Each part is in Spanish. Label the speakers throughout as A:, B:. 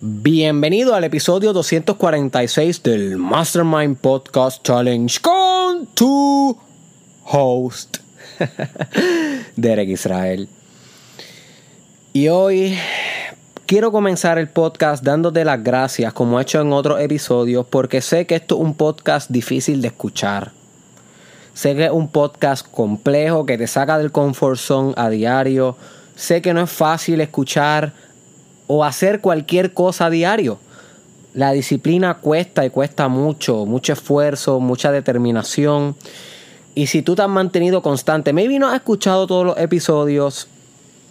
A: Bienvenido al episodio 246 del Mastermind Podcast Challenge con tu host, Derek Israel. Y hoy quiero comenzar el podcast dándote las gracias, como he hecho en otros episodios, porque sé que esto es un podcast difícil de escuchar. Sé que es un podcast complejo que te saca del comfort zone a diario. Sé que no es fácil escuchar o hacer cualquier cosa a diario. La disciplina cuesta y cuesta mucho, mucho esfuerzo, mucha determinación. Y si tú te has mantenido constante, maybe no has escuchado todos los episodios,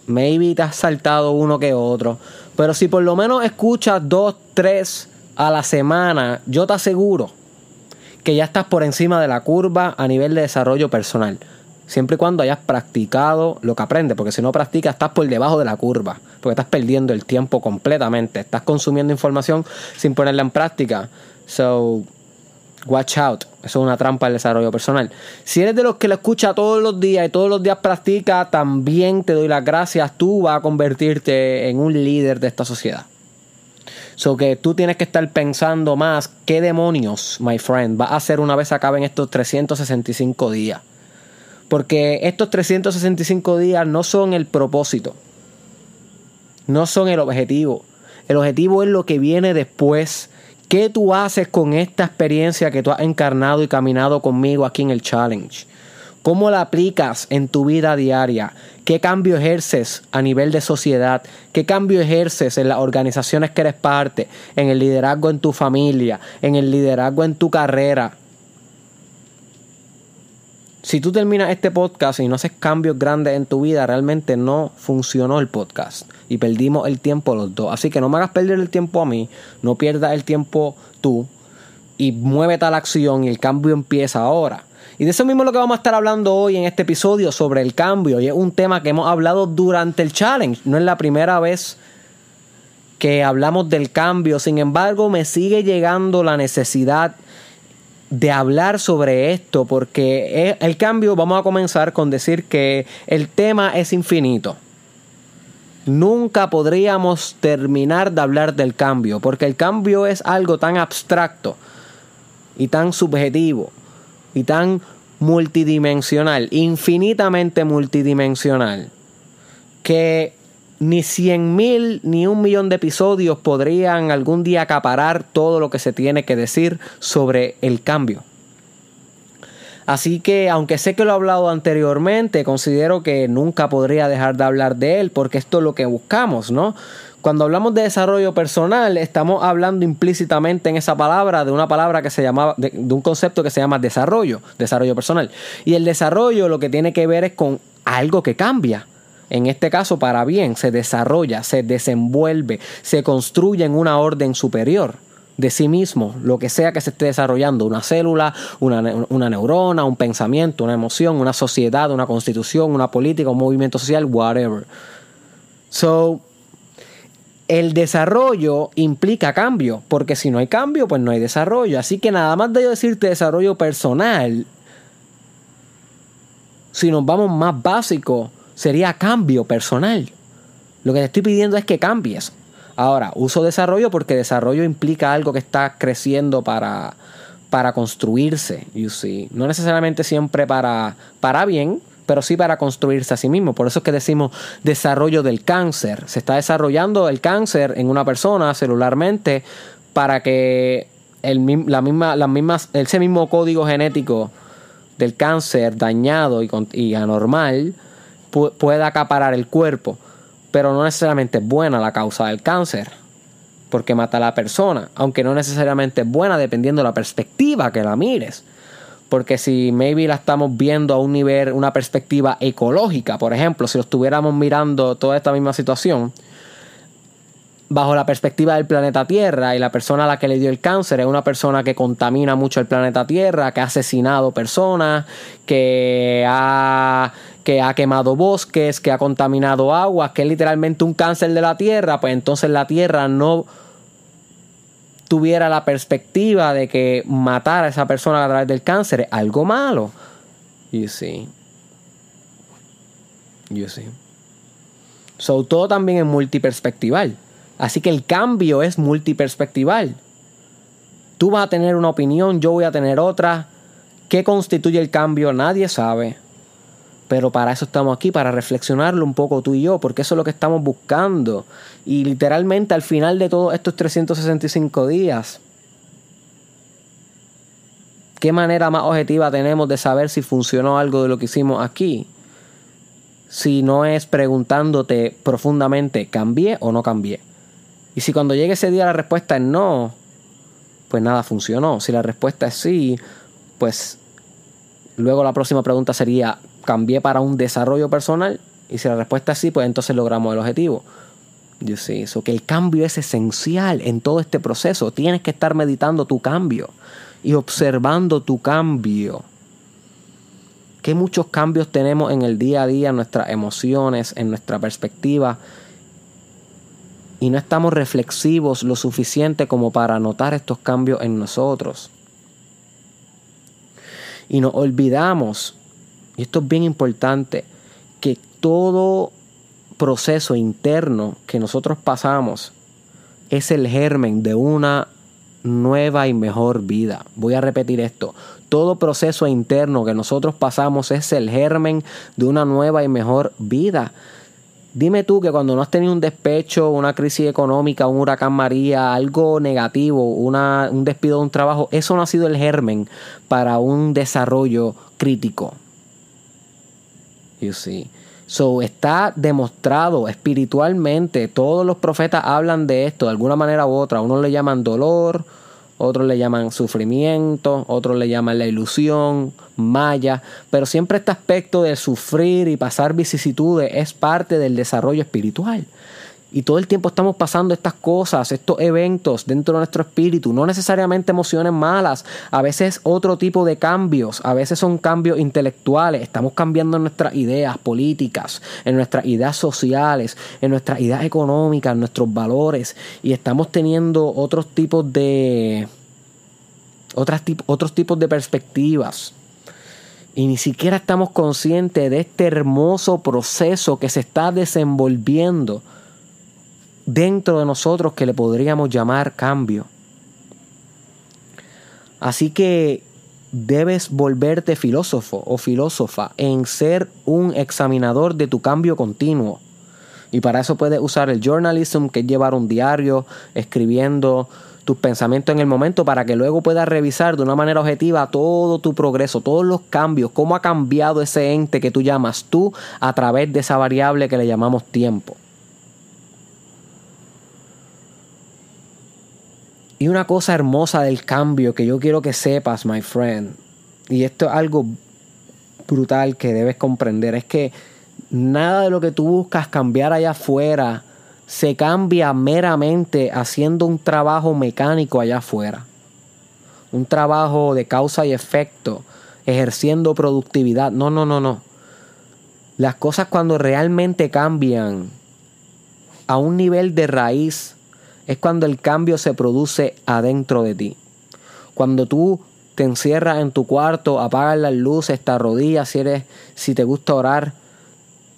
A: maybe te has saltado uno que otro, pero si por lo menos escuchas dos, tres a la semana, yo te aseguro que ya estás por encima de la curva a nivel de desarrollo personal. Siempre y cuando hayas practicado lo que aprendes, porque si no practicas estás por debajo de la curva, porque estás perdiendo el tiempo completamente, estás consumiendo información sin ponerla en práctica. So, watch out, eso es una trampa del desarrollo personal. Si eres de los que lo escucha todos los días y todos los días practica, también te doy las gracias, tú vas a convertirte en un líder de esta sociedad. So que tú tienes que estar pensando más qué demonios, my friend, va a hacer una vez acaben estos 365 días. Porque estos 365 días no son el propósito. No son el objetivo. El objetivo es lo que viene después. ¿Qué tú haces con esta experiencia que tú has encarnado y caminado conmigo aquí en el challenge? ¿Cómo la aplicas en tu vida diaria? ¿Qué cambio ejerces a nivel de sociedad? ¿Qué cambio ejerces en las organizaciones que eres parte? En el liderazgo en tu familia, en el liderazgo en tu carrera, si tú terminas este podcast y no haces cambios grandes en tu vida, realmente no funcionó el podcast. Y perdimos el tiempo los dos. Así que no me hagas perder el tiempo a mí, no pierdas el tiempo tú. Y muévete a la acción y el cambio empieza ahora. Y de eso mismo es lo que vamos a estar hablando hoy en este episodio sobre el cambio. Y es un tema que hemos hablado durante el challenge. No es la primera vez que hablamos del cambio. Sin embargo, me sigue llegando la necesidad de hablar sobre esto porque el cambio, vamos a comenzar con decir que el tema es infinito. Nunca podríamos terminar de hablar del cambio porque el cambio es algo tan abstracto y tan subjetivo y tan multidimensional, infinitamente multidimensional, que ni cien mil ni un millón de episodios podrían algún día acaparar todo lo que se tiene que decir sobre el cambio. Así que, aunque sé que lo he hablado anteriormente, considero que nunca podría dejar de hablar de él, porque esto es lo que buscamos, ¿no? Cuando hablamos de desarrollo personal, estamos hablando implícitamente en esa palabra de una palabra que se llama, de, de un concepto que se llama desarrollo, desarrollo personal. Y el desarrollo lo que tiene que ver es con algo que cambia en este caso para bien, se desarrolla, se desenvuelve, se construye en una orden superior de sí mismo, lo que sea que se esté desarrollando, una célula, una, neurona, un pensamiento, una emoción, una sociedad, una constitución, una política, un movimiento social, whatever. So, el desarrollo implica cambio, porque si no hay cambio, pues no hay desarrollo. Así que nada más de yo decirte desarrollo personal, si nos vamos más básicos, sería cambio personal. Lo que te estoy pidiendo es que cambies. Ahora, uso desarrollo porque desarrollo implica algo que está creciendo para, para construirse. No necesariamente siempre para, para bien, pero sí para construirse a sí mismo. Por eso es que decimos desarrollo del cáncer. Se está desarrollando el cáncer en una persona celularmente para que el, la misma, las mismas, ese mismo código genético del cáncer dañado y anormal pueda acaparar el cuerpo, pero no necesariamente es buena la causa del cáncer, porque mata a la persona, aunque no necesariamente es buena dependiendo de la perspectiva que la mires. Porque si maybe la estamos viendo a un nivel, una perspectiva ecológica, por ejemplo, si lo estuviéramos mirando toda esta misma situación, bajo la perspectiva del planeta Tierra y la persona a la que le dio el cáncer es una persona que contamina mucho el planeta Tierra, que ha asesinado personas, que ha, que ha quemado bosques, que ha contaminado aguas, que es literalmente un cáncer de la Tierra, pues entonces la Tierra no tuviera la perspectiva de que matar a esa persona a través del cáncer es algo malo. You see. You see. So, todo también es multiperspectival. Así que el cambio es multiperspectival. Tú vas a tener una opinión, yo voy a tener otra. ¿Qué constituye el cambio? Nadie sabe. Pero para eso estamos aquí, para reflexionarlo un poco tú y yo, porque eso es lo que estamos buscando. Y literalmente al final de todos estos 365 días, ¿qué manera más objetiva tenemos de saber si funcionó algo de lo que hicimos aquí? Si no es preguntándote profundamente, ¿cambié o no cambié? Y si cuando llegue ese día la respuesta es no, pues nada funcionó. Si la respuesta es sí, pues luego la próxima pregunta sería, cambié para un desarrollo personal y si la respuesta es sí, pues entonces logramos el objetivo. Yo sé eso, que el cambio es esencial en todo este proceso. Tienes que estar meditando tu cambio y observando tu cambio. Qué muchos cambios tenemos en el día a día, en nuestras emociones, en nuestra perspectiva. Y no estamos reflexivos lo suficiente como para notar estos cambios en nosotros. Y nos olvidamos y esto es bien importante, que todo proceso interno que nosotros pasamos es el germen de una nueva y mejor vida. Voy a repetir esto. Todo proceso interno que nosotros pasamos es el germen de una nueva y mejor vida. Dime tú que cuando no has tenido un despecho, una crisis económica, un huracán María, algo negativo, una, un despido de un trabajo, eso no ha sido el germen para un desarrollo crítico. You see. So, está demostrado espiritualmente, todos los profetas hablan de esto de alguna manera u otra. Unos le llaman dolor, otros le llaman sufrimiento, otros le llaman la ilusión, maya, pero siempre este aspecto de sufrir y pasar vicisitudes es parte del desarrollo espiritual. Y todo el tiempo estamos pasando estas cosas, estos eventos dentro de nuestro espíritu, no necesariamente emociones malas, a veces otro tipo de cambios, a veces son cambios intelectuales, estamos cambiando nuestras ideas políticas, en nuestras ideas sociales, en nuestras ideas económicas, en nuestros valores, y estamos teniendo otros tipos de... Otras, otros tipos de perspectivas. Y ni siquiera estamos conscientes de este hermoso proceso que se está desenvolviendo dentro de nosotros que le podríamos llamar cambio. Así que debes volverte filósofo o filósofa en ser un examinador de tu cambio continuo. Y para eso puedes usar el journalism, que es llevar un diario, escribiendo tus pensamientos en el momento para que luego puedas revisar de una manera objetiva todo tu progreso, todos los cambios, cómo ha cambiado ese ente que tú llamas tú a través de esa variable que le llamamos tiempo. Y una cosa hermosa del cambio que yo quiero que sepas, my friend, y esto es algo brutal que debes comprender, es que nada de lo que tú buscas cambiar allá afuera se cambia meramente haciendo un trabajo mecánico allá afuera. Un trabajo de causa y efecto, ejerciendo productividad. No, no, no, no. Las cosas cuando realmente cambian a un nivel de raíz es cuando el cambio se produce adentro de ti. Cuando tú te encierras en tu cuarto, apagas las luces, te arrodillas si eres, si te gusta orar,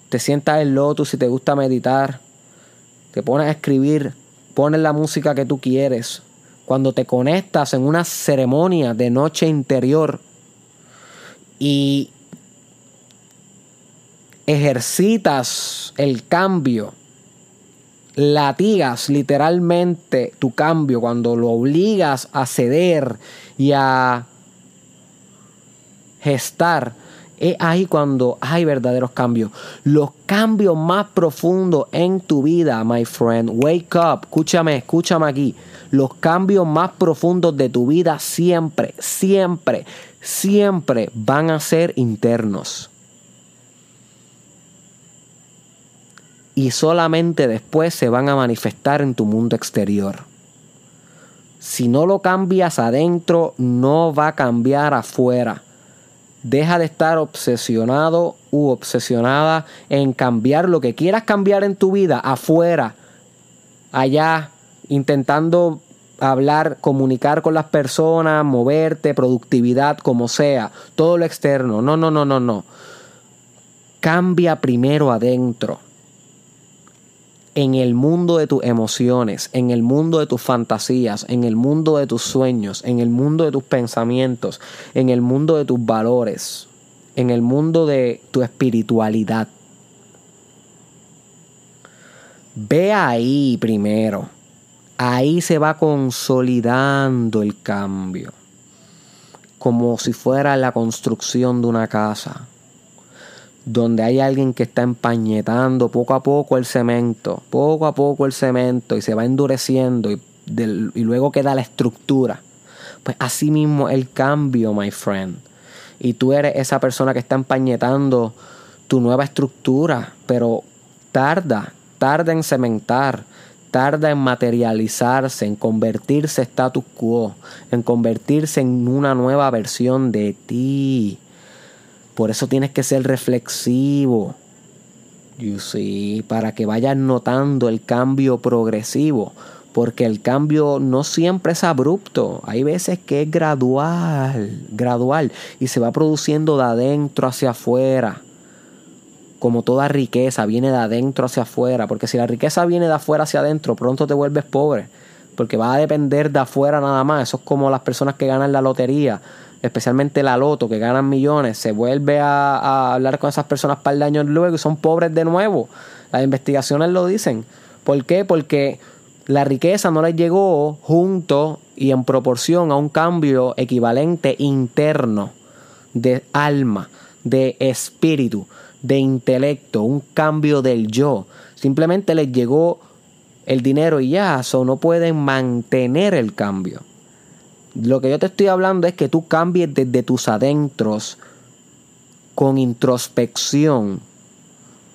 A: te sientas en lotus si te gusta meditar, te pones a escribir, pones la música que tú quieres. Cuando te conectas en una ceremonia de noche interior y ejercitas el cambio latigas literalmente tu cambio, cuando lo obligas a ceder y a gestar, es ahí cuando hay verdaderos cambios. Los cambios más profundos en tu vida, my friend. Wake up, escúchame, escúchame aquí. Los cambios más profundos de tu vida siempre, siempre, siempre van a ser internos. Y solamente después se van a manifestar en tu mundo exterior. Si no lo cambias adentro, no va a cambiar afuera. Deja de estar obsesionado u obsesionada en cambiar lo que quieras cambiar en tu vida afuera, allá, intentando hablar, comunicar con las personas, moverte, productividad, como sea, todo lo externo. No, no, no, no, no. Cambia primero adentro en el mundo de tus emociones, en el mundo de tus fantasías, en el mundo de tus sueños, en el mundo de tus pensamientos, en el mundo de tus valores, en el mundo de tu espiritualidad. Ve ahí primero. Ahí se va consolidando el cambio. Como si fuera la construcción de una casa donde hay alguien que está empañetando poco a poco el cemento, poco a poco el cemento y se va endureciendo y, y luego queda la estructura. Pues así mismo el cambio, my friend. Y tú eres esa persona que está empañetando tu nueva estructura, pero tarda, tarda en cementar, tarda en materializarse, en convertirse status quo, en convertirse en una nueva versión de ti. Por eso tienes que ser reflexivo. You see, para que vayas notando el cambio progresivo. Porque el cambio no siempre es abrupto. Hay veces que es gradual, gradual. Y se va produciendo de adentro hacia afuera. Como toda riqueza viene de adentro hacia afuera. Porque si la riqueza viene de afuera hacia adentro, pronto te vuelves pobre. Porque va a depender de afuera nada más. Eso es como las personas que ganan la lotería especialmente la loto, que ganan millones, se vuelve a, hablar con esas personas para el años luego y son pobres de nuevo. Las investigaciones lo dicen. ¿Por qué? Porque la riqueza no les llegó junto y en proporción a un cambio equivalente interno de alma, de espíritu, de intelecto, un cambio del yo. Simplemente les llegó el dinero y ya, o no pueden mantener el cambio. Lo que yo te estoy hablando es que tú cambies desde tus adentros con introspección,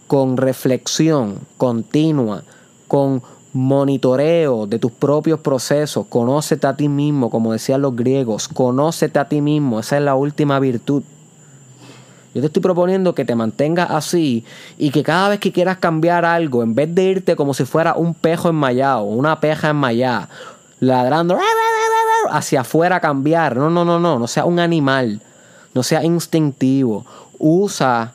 A: con reflexión continua, con monitoreo de tus propios procesos. Conócete a ti mismo, como decían los griegos. Conócete a ti mismo. Esa es la última virtud. Yo te estoy proponiendo que te mantengas así y que cada vez que quieras cambiar algo, en vez de irte como si fuera un pejo enmayado, una peja enmayada, ladrando hacia afuera cambiar. No, no, no, no. No sea un animal. No sea instintivo. Usa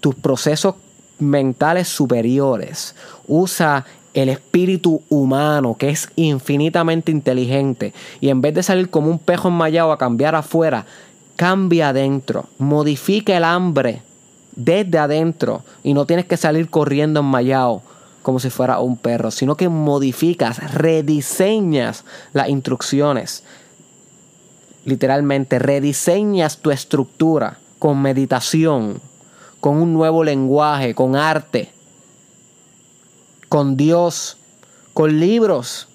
A: tus procesos mentales superiores. Usa el espíritu humano que es infinitamente inteligente. Y en vez de salir como un pejo enmayado a cambiar afuera, cambia adentro. Modifica el hambre desde adentro. Y no tienes que salir corriendo enmayado como si fuera un perro, sino que modificas, rediseñas las instrucciones. Literalmente, rediseñas tu estructura con meditación, con un nuevo lenguaje, con arte, con Dios, con libros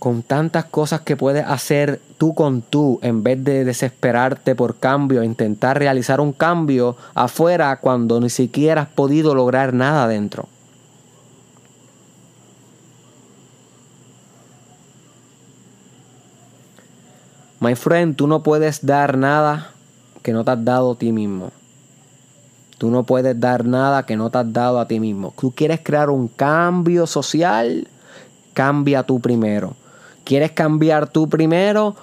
A: con tantas cosas que puedes hacer tú con tú, en vez de desesperarte por cambio, intentar realizar un cambio afuera cuando ni siquiera has podido lograr nada dentro. My friend, tú no puedes dar nada que no te has dado a ti mismo. Tú no puedes dar nada que no te has dado a ti mismo. Tú quieres crear un cambio social, cambia tú primero. ¿Quieres cambiar tú primero?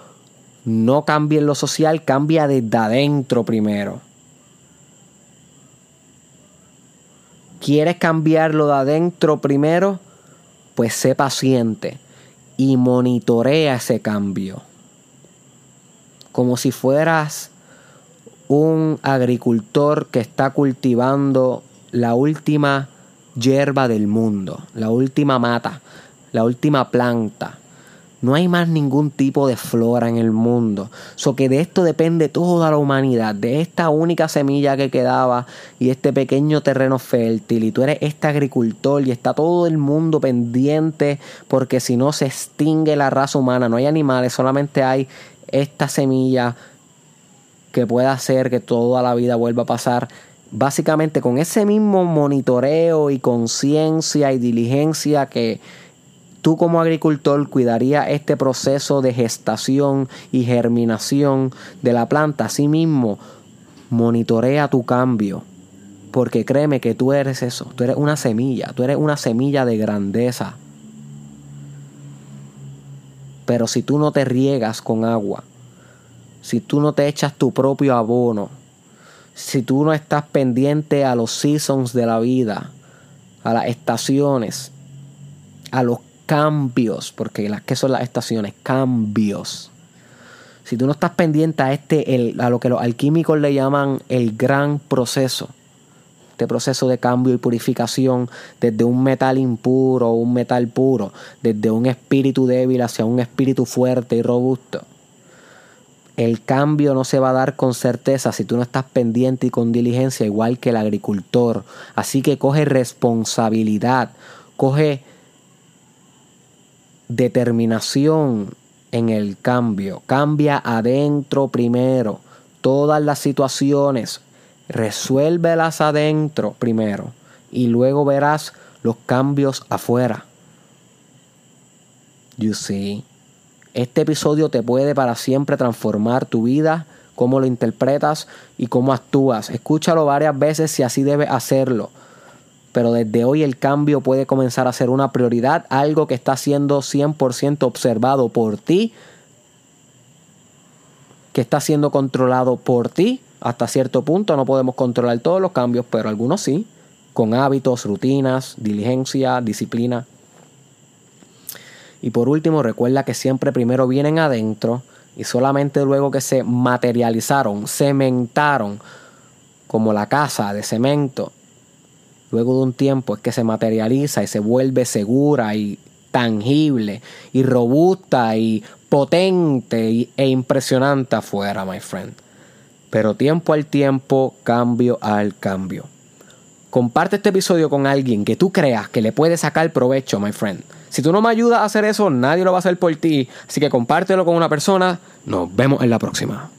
A: No cambie en lo social, cambia desde adentro primero. ¿Quieres cambiarlo de adentro primero? Pues sé paciente y monitorea ese cambio. Como si fueras un agricultor que está cultivando la última hierba del mundo, la última mata, la última planta. No hay más ningún tipo de flora en el mundo. So que de esto depende toda la humanidad, de esta única semilla que quedaba y este pequeño terreno fértil. Y tú eres este agricultor y está todo el mundo pendiente porque si no se extingue la raza humana. No hay animales, solamente hay esta semilla que puede hacer que toda la vida vuelva a pasar. Básicamente con ese mismo monitoreo y conciencia y diligencia que tú como agricultor cuidaría este proceso de gestación y germinación de la planta. Asimismo, monitorea tu cambio. Porque créeme que tú eres eso. Tú eres una semilla. Tú eres una semilla de grandeza. Pero si tú no te riegas con agua, si tú no te echas tu propio abono, si tú no estás pendiente a los seasons de la vida, a las estaciones, a los cambios, porque las que son las estaciones, cambios. Si tú no estás pendiente a este, a lo que los alquímicos le llaman el gran proceso, este proceso de cambio y purificación desde un metal impuro, un metal puro, desde un espíritu débil hacia un espíritu fuerte y robusto. El cambio no se va a dar con certeza si tú no estás pendiente y con diligencia, igual que el agricultor. Así que coge responsabilidad, coge determinación en el cambio. Cambia adentro primero. Todas las situaciones, Resuélvelas adentro primero y luego verás los cambios afuera. You see. Este episodio te puede para siempre transformar tu vida, cómo lo interpretas y cómo actúas. Escúchalo varias veces si así debes hacerlo. Pero desde hoy el cambio puede comenzar a ser una prioridad, algo que está siendo 100% observado por ti, que está siendo controlado por ti hasta cierto punto no podemos controlar todos los cambios, pero algunos sí, con hábitos, rutinas, diligencia, disciplina. Y por último, recuerda que siempre primero vienen adentro y solamente luego que se materializaron, cementaron, como la casa de cemento, luego de un tiempo es que se materializa y se vuelve segura y tangible y robusta y potente e impresionante afuera, my friend pero tiempo al tiempo, cambio al cambio. Comparte este episodio con alguien que tú creas que le puede sacar provecho, my friend. Si tú no me ayudas a hacer eso, nadie lo va a hacer por ti. Así que compártelo con una persona. Nos vemos en la próxima.